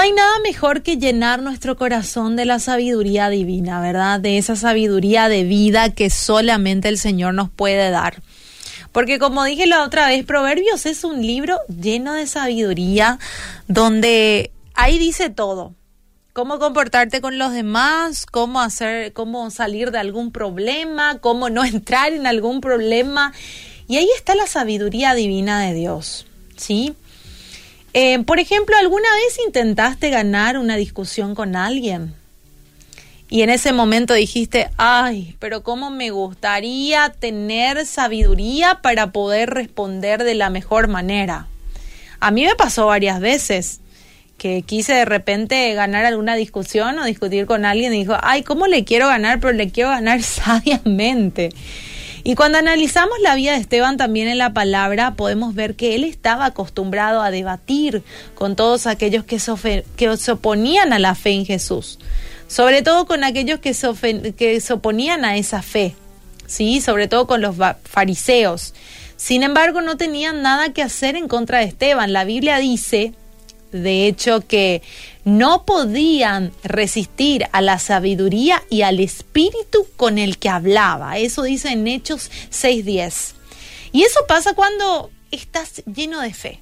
hay nada mejor que llenar nuestro corazón de la sabiduría divina, ¿verdad? De esa sabiduría de vida que solamente el Señor nos puede dar. Porque como dije la otra vez, Proverbios es un libro lleno de sabiduría, donde ahí dice todo. Cómo comportarte con los demás, cómo hacer, cómo salir de algún problema, cómo no entrar en algún problema. Y ahí está la sabiduría divina de Dios, ¿sí? Eh, por ejemplo, ¿alguna vez intentaste ganar una discusión con alguien? Y en ese momento dijiste, ay, pero cómo me gustaría tener sabiduría para poder responder de la mejor manera. A mí me pasó varias veces que quise de repente ganar alguna discusión o discutir con alguien y dijo, ay, ¿cómo le quiero ganar? Pero le quiero ganar sabiamente. Y cuando analizamos la vida de Esteban también en la palabra, podemos ver que él estaba acostumbrado a debatir con todos aquellos que se, que oponían a la fe en Jesús, sobre todo con aquellos que se, que se oponían a esa fe, ¿sí? sobre todo con los fariseos. Sin embargo, no tenían nada que hacer en contra de Esteban. La Biblia dice de hecho que no podían resistir a la sabiduría y al espíritu con el que hablaba. Eso dice en Hechos 6:10. Y eso pasa cuando estás lleno de fe,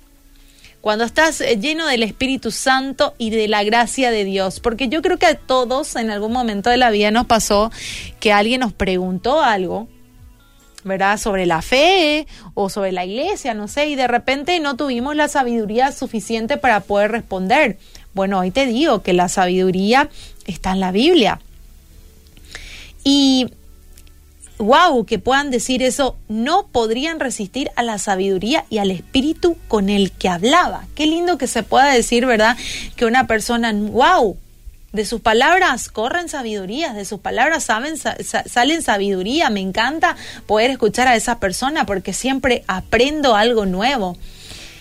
cuando estás lleno del Espíritu Santo y de la gracia de Dios. Porque yo creo que a todos en algún momento de la vida nos pasó que alguien nos preguntó algo ¿verdad? Sobre la fe o sobre la iglesia, no sé, y de repente no tuvimos la sabiduría suficiente para poder responder. Bueno, hoy te digo que la sabiduría está en la Biblia. Y wow, que puedan decir eso, no podrían resistir a la sabiduría y al espíritu con el que hablaba. Qué lindo que se pueda decir, ¿verdad? Que una persona, wow, de sus palabras corren sabiduría, de sus palabras salen sabiduría. Me encanta poder escuchar a esa persona porque siempre aprendo algo nuevo.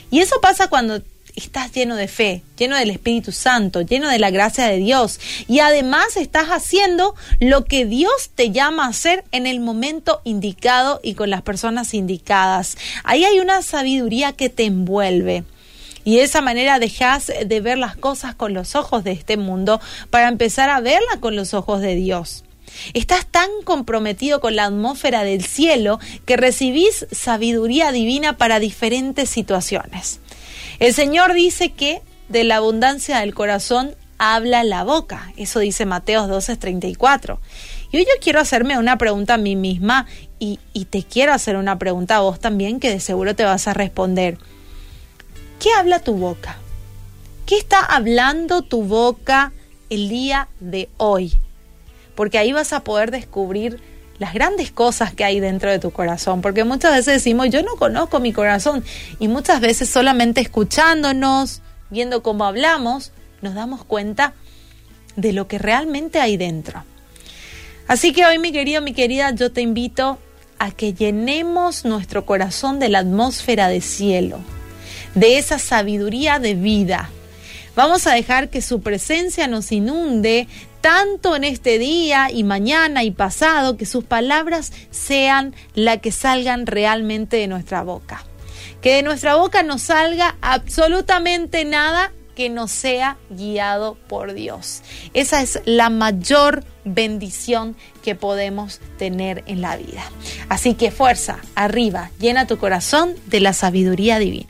Y eso pasa cuando estás lleno de fe, lleno del Espíritu Santo, lleno de la gracia de Dios. Y además estás haciendo lo que Dios te llama a hacer en el momento indicado y con las personas indicadas. Ahí hay una sabiduría que te envuelve. Y de esa manera dejas de ver las cosas con los ojos de este mundo para empezar a verlas con los ojos de Dios. Estás tan comprometido con la atmósfera del cielo que recibís sabiduría divina para diferentes situaciones. El Señor dice que de la abundancia del corazón habla la boca. Eso dice Mateo 12:34. Y hoy yo quiero hacerme una pregunta a mí misma y te quiero hacer una pregunta a vos también que de seguro te vas a responder. ¿Qué habla tu boca? ¿Qué está hablando tu boca el día de hoy? Porque ahí vas a poder descubrir las grandes cosas que hay dentro de tu corazón, porque muchas veces decimos, yo no conozco mi corazón, y muchas veces solamente escuchándonos, viendo cómo hablamos, nos damos cuenta de lo que realmente hay dentro. Así que hoy, mi querido, mi querida, yo te invito a que llenemos nuestro corazón de la atmósfera de cielo, de esa sabiduría de vida. Vamos a dejar que su presencia nos inunde tanto en este día y mañana y pasado, que sus palabras sean la que salgan realmente de nuestra boca. Que de nuestra boca no salga absolutamente nada que no sea guiado por Dios. Esa es la mayor bendición que podemos tener en la vida. Así que fuerza, arriba, llena tu corazón de la sabiduría divina.